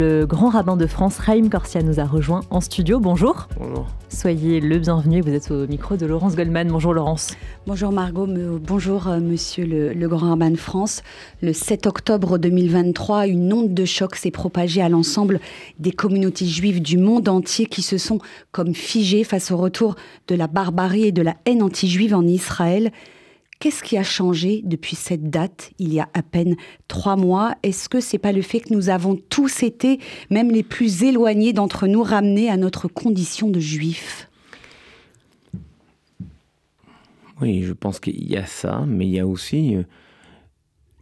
Le grand rabbin de France, Raïm Corsia, nous a rejoint en studio. Bonjour. Bonjour. Soyez le bienvenu. Vous êtes au micro de Laurence Goldman. Bonjour Laurence. Bonjour Margot. Bonjour euh, Monsieur le, grand rabbin de France. Le 7 octobre 2023, une onde de choc s'est propagée à l'ensemble des communautés juives du monde entier qui se sont comme figées face au retour de la barbarie et de la haine anti-juive en Israël. Qu'est-ce qui a changé depuis cette date, il y a à peine trois mois? Est-ce que c'est pas le fait que nous avons tous été, même les plus éloignés d'entre nous, ramenés à notre condition de juifs? Oui, je pense qu'il y a ça, mais il y a aussi euh,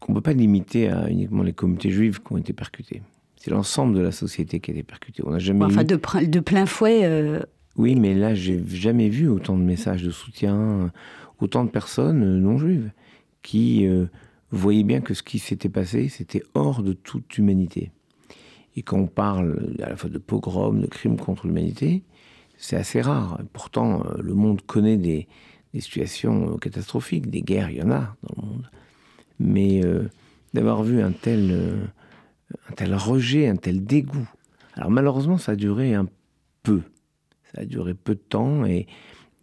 qu'on ne peut pas limiter à uniquement les communautés juives qui ont été percutées. C'est l'ensemble de la société qui a été percutée. On n'a jamais enfin, de, de, plein fouet. Euh, oui, mais là, j'ai jamais vu autant de messages de soutien, autant de personnes euh, non juives qui euh, voyaient bien que ce qui s'était passé, c'était hors de toute humanité. Et quand on parle à la fois de pogrom, de crimes contre l'humanité, c'est assez rare. Pourtant, euh, le monde connaît des, situations catastrophiques, des guerres, il y en a dans le monde. Mais d'avoir vu un tel, un tel rejet, un tel dégoût. Alors malheureusement, ça a duré un peu. Ça a duré peu de temps et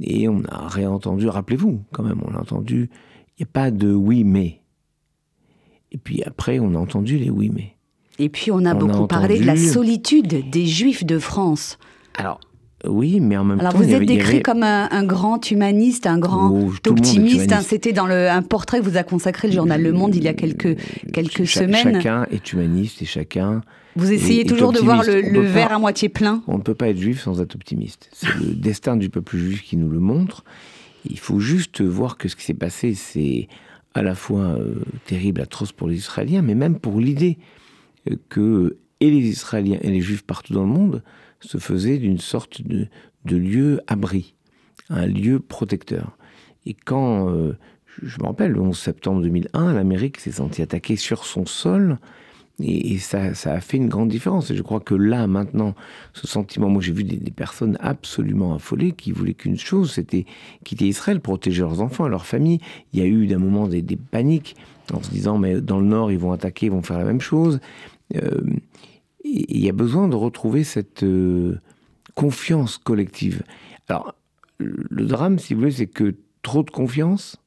et on a réentendu, rappelez-vous quand même, on a entendu, il n'y a pas de oui mais. Et puis après, on a entendu les oui mais. Et puis on a beaucoup parlé de la solitude des Juifs de France. Alors, oui, mais en même temps. Alors vous êtes décrit comme un, grand humaniste, un grand oh, optimiste. C'était dans le, un portrait que vous a consacré le journal Le Monde il y a quelques, quelques semaines. Chacun est humaniste et chacun vous essayez toujours de voir le, verre à moitié plein On ne peut pas être juif sans être optimiste. C'est le destin du peuple juif qui nous le montre. Il faut juste voir que ce qui s'est passé, c'est à la fois euh, terrible, atroce pour les Israéliens, mais même pour l'idée euh, que et les Israéliens et les Juifs partout dans le monde se faisaient d'une sorte de, lieu abri, un lieu protecteur. Et quand, euh, je me rappelle, le 11 septembre 2001, l'Amérique s'est sentie attaquée sur son sol et, ça, ça, a fait une grande différence. Et je crois que là, maintenant, ce sentiment, moi j'ai vu des, personnes absolument affolées qui voulaient qu'une chose, c'était quitter Israël, protéger leurs enfants, leurs familles. Il y a eu d'un moment des, paniques en se disant, mais dans le nord, ils vont attaquer, ils vont faire la même chose. Euh, il y a besoin de retrouver cette euh, confiance collective. Alors, le drame, si vous voulez, c'est que trop de confiance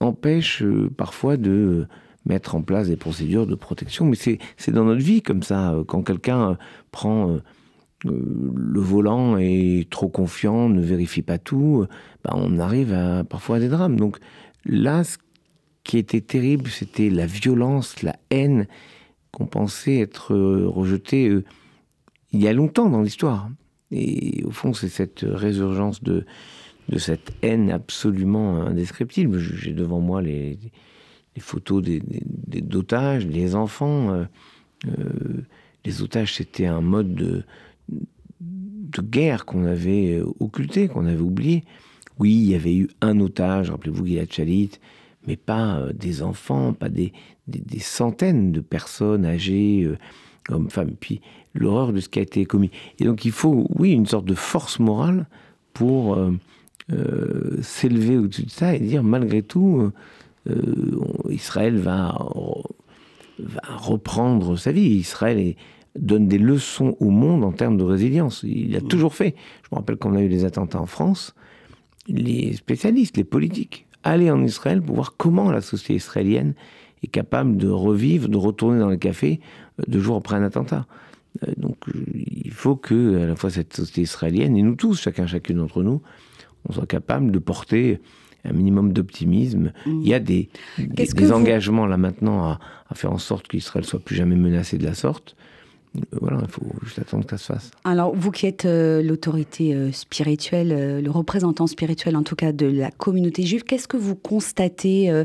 empêche euh, parfois de mettre en place des procédures de protection. Mais c'est dans notre vie comme ça. Quand quelqu'un euh, prend le volant et est trop confiant, ne vérifie pas tout, bah, on arrive à, parfois à des drames. Donc là, ce qui était terrible, c'était la violence, la haine qu'on pensait être rejetée il y a longtemps dans l'histoire. Et au fond, c'est cette résurgence de, de cette haine absolument indescriptible. J'ai devant moi les, les photos des, d'otages, des enfants. Euh, euh, les otages, c'était un mode de, de guerre qu'on avait occulté, qu'on avait oublié. Oui, il y avait eu un otage, rappelez-vous Gilad Chalit, mais pas euh, des enfants, pas des, des, centaines de personnes âgées, hommes, femmes. Puis l'horreur de ce qui a été commis. Et donc il faut, oui, une sorte de force morale pour s'élever au-dessus de ça et dire malgré tout, euh, Israël va, reprendre sa vie. Israël donne des leçons au monde en termes de résilience. Il a mm. toujours fait. Je me rappelle quand on a eu les attentats en France, les spécialistes, les politiques, allaient en Israël pour voir comment la société israélienne est capable de revivre, de retourner dans les cafés euh, deux jours après un attentat. Euh, donc il faut que à la fois cette société israélienne et nous tous, chacun chacune d'entre nous, on soit capable de porter un minimum d'optimisme. Mm. Il y a des, des, engagements là maintenant à, à, faire en sorte qu'Israël soit plus jamais menacé de la sorte. Euh, voilà, il faut juste attendre que ça se fasse. Alors, vous qui êtes euh, l'autorité euh, spirituelle, le représentant spirituel en tout cas de la communauté juive, qu'est-ce que vous constatez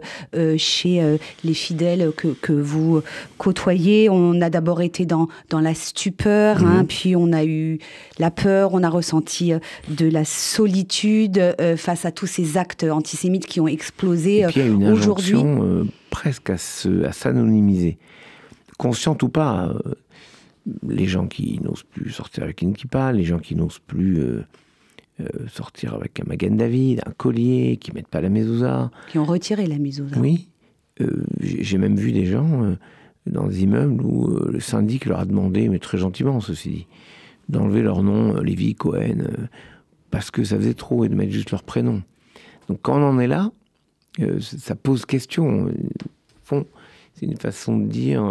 chez les fidèles que, que, vous côtoyez? On a d'abord été dans, dans la stupeur, hein, mhm. puis on a eu la peur, on a ressenti de la solitude face à tous ces actes antisémites qui ont explosé aujourd'hui. Presque à s'anonymiser. Consciente ou pas, les gens qui n'osent plus sortir avec une kippa, les gens qui n'osent plus euh, euh, sortir avec un Magan David, un collier, qui mettent pas la mezouza. Qui ont retiré la mezouza. Oui. Euh, j'ai même vu des gens dans des immeubles où le syndic leur a demandé, mais très gentiment ceci dit, d'enlever leur nom, Lévi, Cohen, parce que ça faisait trop, et de mettre juste leur prénom. Donc quand on en est là, ça pose question. Fond, c'est une façon de dire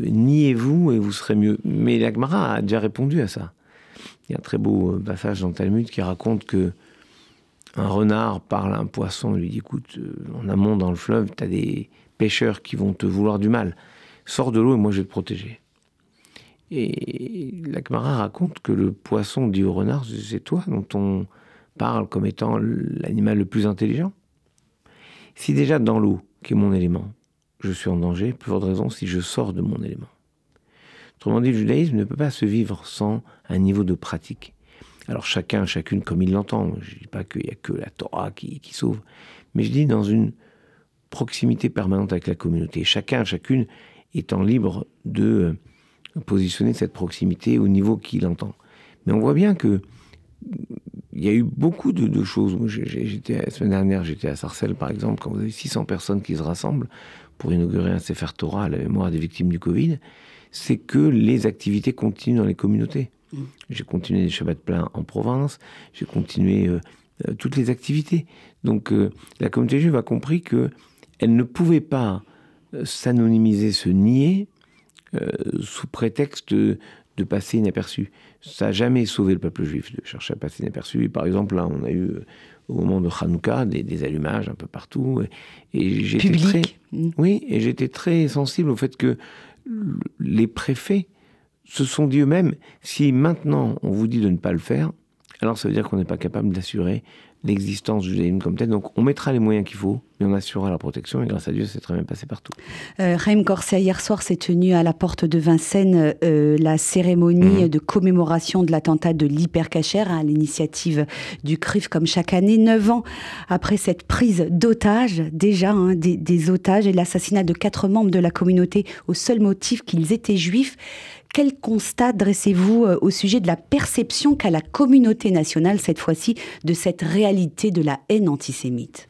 niez-vous et vous serez mieux. Mais l'Agmara a déjà répondu à ça. Il y a un très beau passage dans Talmud qui raconte que un renard parle à un poisson et lui dit écoute, en amont dans le fleuve, tu as des pêcheurs qui vont te vouloir du mal sors de l'eau et moi je vais te protéger. Et l'Akmara raconte que le poisson dit au renard, c'est toi dont on parle comme étant l'animal le plus intelligent. Si déjà dans l'eau, qui est mon élément, je suis en danger, plus forte raison si je sors de mon élément. Autrement dit, le judaïsme ne peut pas se vivre sans un niveau de pratique. Alors chacun, chacune comme il l'entend. Je ne dis pas qu'il n'y a que la Torah qui, qui sauve, mais je dis dans une proximité permanente avec la communauté. Chacun, chacune étant libre de euh, positionner cette proximité au niveau qu'il entend. Mais on voit bien que il y a eu beaucoup de, choses. La semaine dernière, j'étais à Sarcelles par exemple, quand vous avez 600 personnes qui se rassemblent pour inaugurer un Sefer Torah à la mémoire des victimes du Covid, c'est que les activités continuent dans les communautés. Mmh. J'ai continué des Shabbats pleins en province, j'ai continué euh, euh, toutes les activités. Donc la communauté juive a compris que elle ne pouvait pas s'anonymiser, se nier, euh, sous prétexte de, passer inaperçu. Ça n'a jamais sauvé le peuple juif de chercher à passer inaperçu. Par exemple, là, on a eu euh, au moment de Hanouka des, allumages un peu partout. Et, j'étais très, mm. oui, et j'étais très sensible au fait que les préfets se sont dit eux-mêmes si maintenant on vous dit de ne pas le faire, alors ça veut dire qu'on n'est pas capable d'assurer l'existence du judaïsme comme tel. Donc on mettra les moyens qu'il faut, mais on assurera la protection, et grâce à Dieu, c'est très bien passé partout. Euh, Raïm Corsia, hier soir s'est tenue à la porte de Vincennes euh, la cérémonie mhm. de commémoration de l'attentat de l'hypercachère à l'initiative du CRIF, comme chaque année, neuf ans après cette prise d'otages, déjà hein, des, des otages et l'assassinat de quatre membres de la communauté au seul motif qu'ils étaient juifs. Quel constat dressez-vous euh, au sujet de la perception qu'a la communauté nationale, cette fois-ci, de cette réalité de la haine antisémite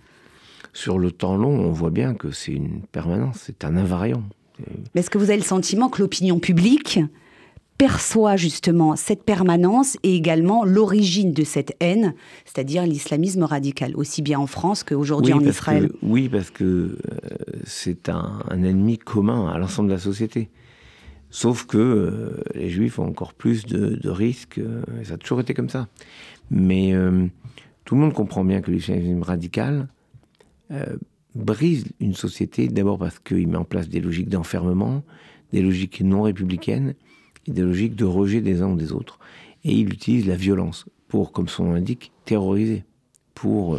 Sur le temps long, on voit bien que c'est une permanence, c'est un invariant. Est-ce que vous avez le sentiment que l'opinion publique perçoit justement cette permanence et également l'origine de cette haine, c'est-à-dire l'islamisme radical, aussi bien en France qu'aujourd'hui en Israël? Oui, parce que euh, c'est un, ennemi commun à l'ensemble de la société. Sauf que euh, les juifs ont encore plus de, risques, euh, ça a toujours été comme ça. Mais euh, tout le monde comprend bien que l'islamisme radical brise une société, d'abord parce qu'il met en place des logiques d'enfermement, des logiques non républicaines, et des logiques de rejet des uns ou des autres. Et il utilise la violence pour, comme son nom l'indique, terroriser, pour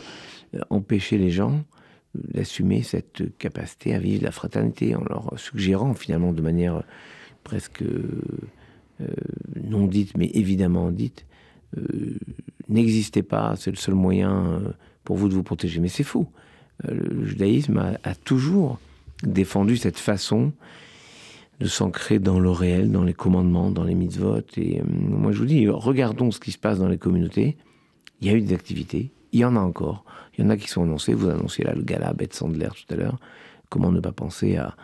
empêcher les gens d'assumer cette capacité à vivre la fraternité, en leur suggérant finalement de manière presque euh, non dite, mais évidemment dite, euh, n'existait pas, c'est le seul moyen euh, pour vous de vous protéger. Mais c'est faux. Le judaïsme a, toujours défendu cette façon de s'ancrer dans le réel, dans les commandements, dans les mitzvot. Et moi, je vous dis, regardons ce qui se passe dans les communautés. Il y a eu des activités, il y en a encore. Il y en a qui sont annoncées. Vous annonciez là le gala Beth Sandler tout à l'heure. Comment ne pas penser à,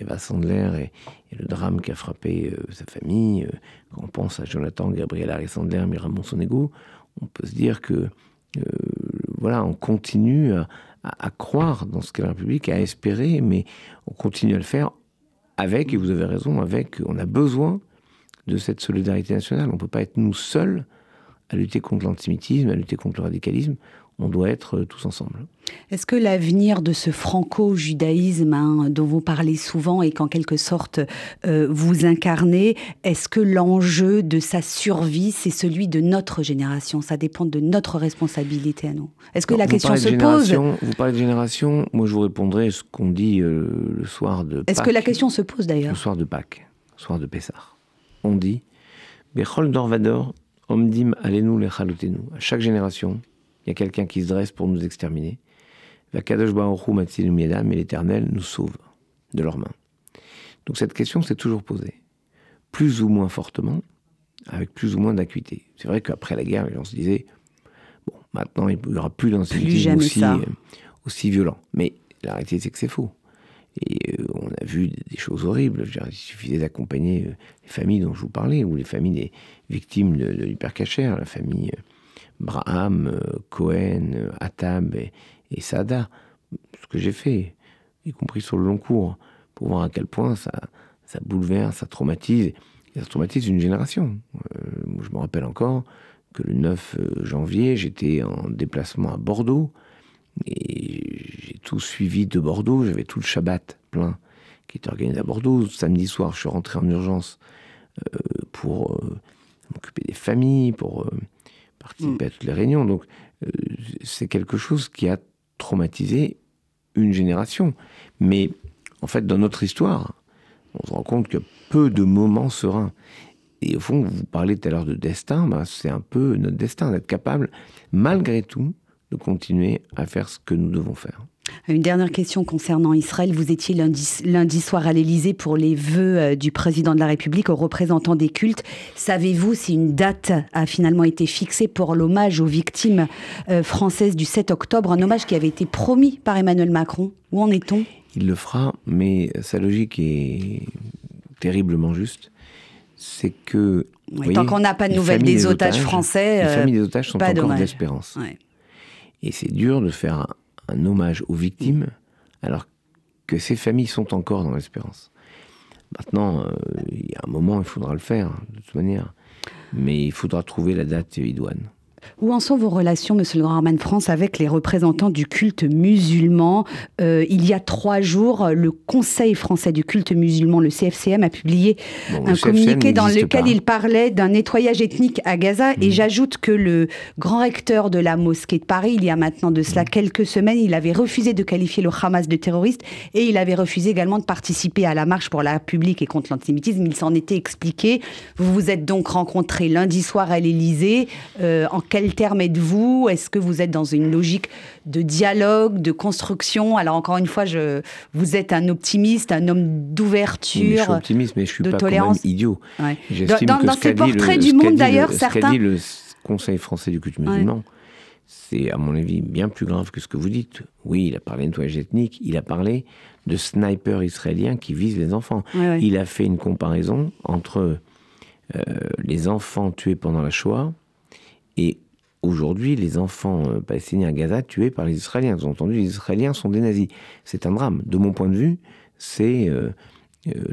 Eva Sandler et, le drame qui a frappé euh, sa famille. Euh, quand on pense à Jonathan, Gabriel Harry Sandler, Miramon Sonego, on peut se dire que euh, voilà, on continue à, croire dans ce qu'est la République, à espérer, mais on continue à le faire avec, et vous avez raison, avec, on a besoin de cette solidarité nationale. On ne peut pas être nous seuls à lutter contre l'antisémitisme, à lutter contre le radicalisme on doit être euh, tous ensemble. Est-ce que l'avenir de ce franco-judaïsme hein, dont vous parlez souvent et qu'en quelque sorte euh, vous incarnez, est-ce que l'enjeu de sa survie, c'est celui de notre génération? Ça dépend de notre responsabilité à nous. Est-ce que la question se pose? Vous parlez de génération, moi je vous répondrai ce qu'on dit euh, le soir de Est-ce que la question se pose d'ailleurs? Le soir de Pâques, le soir de Pessah. On dit Bechol Dorvador, Omdim Lechalotenu. À chaque génération, il y a quelqu'un qui se dresse pour nous exterminer. mais l'Éternel nous sauve de leurs mains. Donc cette question s'est toujours posée, plus ou moins fortement, avec plus ou moins d'acuité. C'est vrai qu'après la guerre, les gens se disaient, bon, maintenant il n'y aura plus d'antisémitisme aussi, euh, aussi violent. Mais la réalité, c'est que c'est faux. Et euh, on a vu des choses horribles. il suffisait d'accompagner les familles dont je vous parlais, ou les familles des victimes de, de l'hypercachère, la famille Braham, Cohen, Attab et, et Sada. Ce que j'ai fait, y compris sur le long cours, pour voir à quel point ça, bouleverse, ça traumatise, ça traumatise une génération. je me rappelle encore que le 9 janvier, j'étais en déplacement à Bordeaux, et j'ai tout suivi de Bordeaux, j'avais tout le Shabbat plein qui était organisé à Bordeaux. Samedi soir, je suis rentré en urgence euh, pour euh, m'occuper des familles, pour euh, participer à toutes les réunions. Donc, c'est quelque chose qui a traumatisé une génération. Mais en fait, dans notre histoire, on se rend compte que peu de moments sereins. Et au fond, vous parlez tout à l'heure de destin, bah, c'est un peu notre destin d'être capable, malgré tout, de continuer à faire ce que nous devons faire. Une dernière question concernant Israël. Vous étiez lundi, soir à l'Élysée pour les vœux euh, du président de la République aux représentants des cultes. Savez-vous si une date a finalement été fixée pour l'hommage aux victimes euh, françaises du 7 octobre, un hommage qui avait été promis par Emmanuel Macron Où en est-on? Il le fera, mais sa logique est terriblement juste. C'est que. tant qu'on n'a pas de nouvelles des, otages, français. Les familles des otages sont encore d'espérance. Et c'est dur de faire un, hommage aux victimes alors que ces familles sont encore dans l'espérance. Maintenant, euh, il y a un moment, il faudra le faire, de toute manière. Mais il faudra trouver la date idoine. Où en sont vos relations, Monsieur le Grand Arman France, avec les représentants du culte musulman? Euh, Il y a trois jours, le Conseil français du culte musulman, le CFCM, a publié un communiqué dans lequel il parlait d'un nettoyage ethnique à Gaza. Et mmh. j'ajoute que le grand recteur de la mosquée de Paris, il y a maintenant de cela mmh. quelques semaines, il avait refusé de qualifier le Hamas de terroriste et il avait refusé également de participer à la marche pour la République et contre l'antisémitisme. Il s'en était expliqué. Vous vous êtes donc rencontrés lundi soir à l'Élysée. Euh, en quel terme êtes-vous? Est-ce que vous êtes dans une logique de dialogue, de construction? Alors encore une fois, je, vous êtes un optimiste, un homme d'ouverture, je suis optimiste, mais je suis pas tolérance. idiot. Dans, dans ces portraits du monde d'ailleurs, certains. Ce qu'a dit le Conseil français du culte musulman, c'est à mon avis bien plus grave que ce que vous dites. Oui, il a parlé de nettoyage ethnique, il a parlé de snipers israéliens qui visent les enfants. Il a fait une comparaison entre euh, les enfants tués pendant la Shoah et aujourd'hui les enfants euh, palestiniens à Gaza tués par les Israéliens. Vous avez entendu, les Israéliens sont des nazis. C'est un drame. De mon point de vue, c'est euh, euh,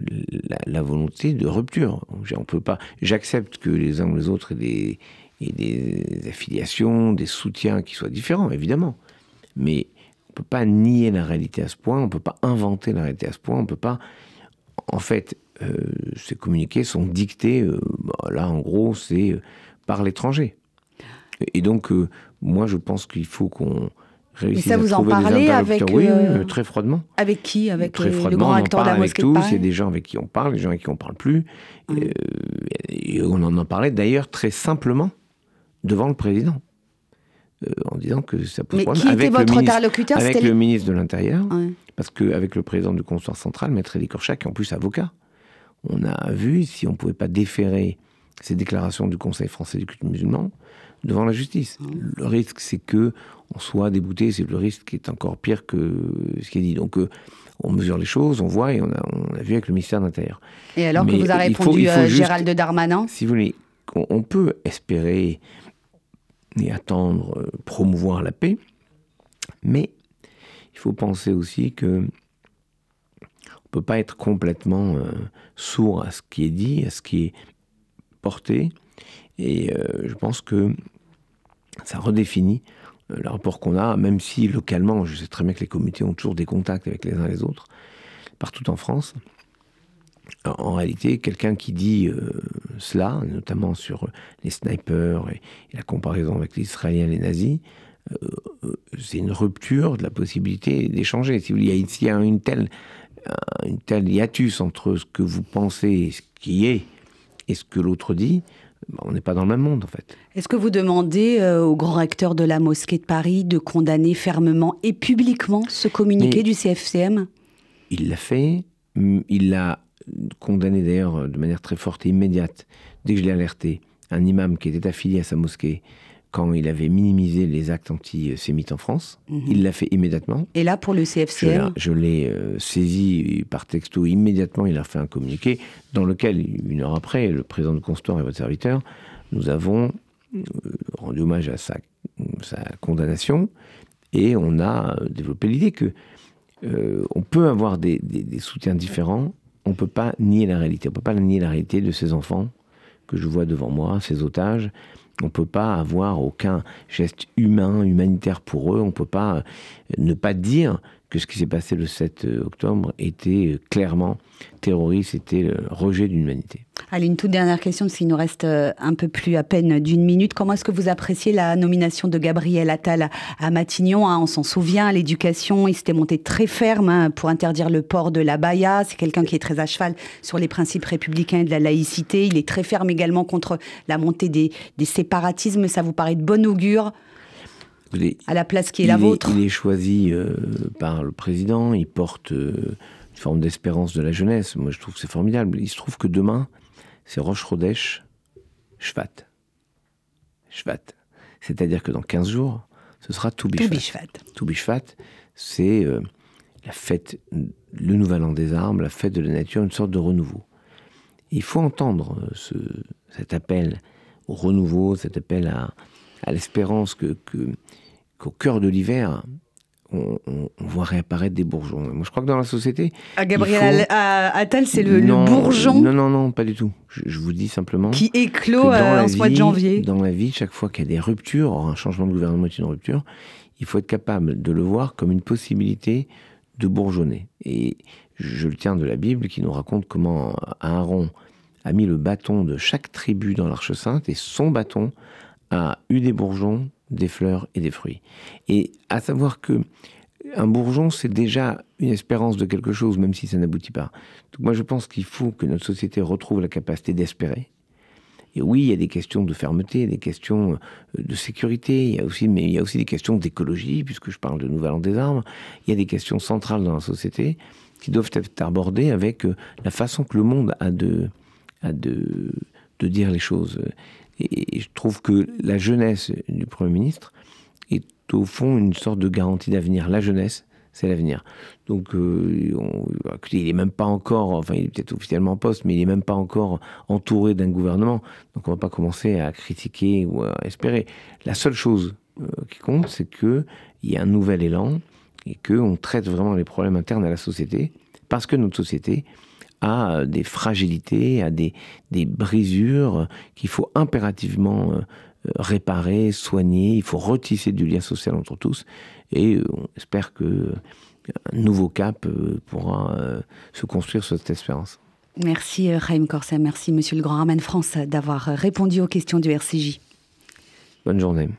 la, volonté de rupture. On peut pas. J'accepte que les uns ou les autres aient des, affiliations, des soutiens qui soient différents, évidemment. Mais on peut pas nier la réalité à ce point. On peut pas inventer la réalité à ce point. On peut pas. En fait, ces communiqués sont dictés. Bah, là, en gros, c'est par l'étranger. Et donc, euh, moi, je pense qu'il faut qu'on réussisse ça, vous à trouver en parlez des avec Oui, euh, très froidement. Avec qui Avec très le grand acteur de la avec tous. Il y a des gens avec qui on parle, des gens avec qui on ne parle plus. et on en parlait d'ailleurs très simplement devant le président. Euh, en disant que ça pose problème. Qui avec était votre interlocuteur? Avec le ministre de l'Intérieur, parce qu'avec le président du consulat central, Maître Elie Korchak, qui est en plus avocat, on a vu si on ne pouvait pas déférer ces déclarations du Conseil français du culte musulman, devant la justice. Mmh. Le risque, c'est que on soit débouté, c'est le risque qui est encore pire que ce qui est dit. Donc, euh, on mesure les choses, on voit et on a, on a vu avec le ministère de l'Intérieur. Et alors que vous a répondu euh, Gérald Darmanin? Si vous voulez, on, peut espérer et attendre, euh, promouvoir la paix, mais il faut penser aussi que on peut pas être complètement sourd à ce qui est dit, à ce qui est porté. Et euh, je pense que ça redéfinit euh, le rapport qu'on a, même si localement, je sais très bien que les comités ont toujours des contacts avec les uns les autres, partout en France. En réalité, quelqu'un qui dit euh, cela, notamment sur les snipers et, la comparaison avec les Israéliens et les nazis, c'est une rupture de la possibilité d'échanger. Si il y a ici une telle, une telle hiatus entre ce que vous pensez, ce qui est, et ce que l'autre dit, bah, on n'est pas dans le même monde en fait. Est-ce que vous demandez euh, au grand recteur de la mosquée de Paris de condamner fermement et publiquement ce communiqué du CFCM Il l'a fait, il l'a condamné d'ailleurs de manière très forte et immédiate. Dès que je l'ai alerté, un imam qui était affilié à sa mosquée quand il avait minimisé les actes antisémites en France. Mhm. Il l'a fait immédiatement. Et là, pour le CFCM Je l'ai euh, saisi par texto immédiatement. Il a fait un communiqué dans lequel, une heure après, le président du consistoire et votre serviteur, nous avons euh, rendu hommage à sa, sa, condamnation et on a euh, développé l'idée que on peut avoir des, des, soutiens différents. On ne peut pas nier la réalité. On ne peut pas nier la réalité de ces enfants que je vois devant moi, ces otages, on ne peut pas avoir aucun geste humain, humanitaire pour eux. On ne peut pas euh, ne pas dire que ce qui s'est passé le 7 euh, octobre était euh, clairement terroriste, c'était le rejet de l'humanité. Allez, une toute dernière question, s'il nous reste un peu plus à peine d'une minute. Comment est-ce que vous appréciez la nomination de Gabriel Attal à Matignon hein? On s'en souvient, l'éducation, il s'était monté très ferme hein, pour interdire le port de la baya. C'est quelqu'un qui est très à cheval sur les principes républicains et de la laïcité. Il est très ferme également contre la montée des, des séparatismes. Ça vous paraît de bon augure? À la place qui est la vôtre. il est choisi euh, par le président, il porte euh, une forme d'espérance de la jeunesse. Moi, je trouve que c'est formidable. Il se trouve que demain, c'est Roche Rodèche, Shvat. Shvat. C'est-à-dire que dans 15 jours, ce sera Toubishvat. Toubishvat, c'est euh, la fête, le nouvel an des armes, la fête de la nature, une sorte de renouveau. il faut entendre ce, cet appel au renouveau, cet appel à, à l'espérance que, qu'au cœur de l'hiver, on, voit réapparaître des bourgeons. Moi, je crois que dans la société. À Gabriel Attal, c'est le, bourgeon Non, non, non, pas du tout. Je, vous dis simplement. Qui éclot euh, en ce mois de janvier. Dans la vie, chaque fois qu'il y a des ruptures, or un changement de gouvernement est une rupture, il faut être capable de le voir comme une possibilité de bourgeonner. Et je le tiens de la Bible qui nous raconte comment Aaron a mis le bâton de chaque tribu dans l'Arche Sainte et son bâton a eu des bourgeons, des fleurs et des fruits. Et à savoir que un bourgeon, c'est déjà une espérance de quelque chose, même si ça n'aboutit pas. Donc moi, je pense qu'il faut que notre société retrouve la capacité d'espérer. Et oui, il y a des questions de fermeté, des questions euh, de sécurité, il y a aussi, mais il y a aussi des questions d'écologie, puisque je parle de Nouvel An des Armes. Il y a des questions centrales dans la société qui doivent être abordées avec euh, la façon que le monde a de, a de, de dire les choses. Et je trouve que la jeunesse du Premier ministre est au fond une sorte de garantie d'avenir. La jeunesse, c'est l'avenir. Donc, euh, il n'est même pas encore, enfin, il est peut-être officiellement en poste, mais il n'est même pas encore entouré d'un gouvernement. Donc, on ne va pas commencer à critiquer ou à espérer. La seule chose euh, qui compte, c'est qu'il y a un nouvel élan et qu'on traite vraiment les problèmes internes à la société, parce que notre société à des fragilités, à des, des brisures qu'il faut impérativement euh, réparer, soigner. Il faut retisser du lien social entre tous. Et euh, on espère que un nouveau cap euh, pourra se construire sur cette espérance. Merci Raïm Corset, merci Monsieur le Grand Arman France d'avoir répondu aux questions du RCJ. Bonne journée.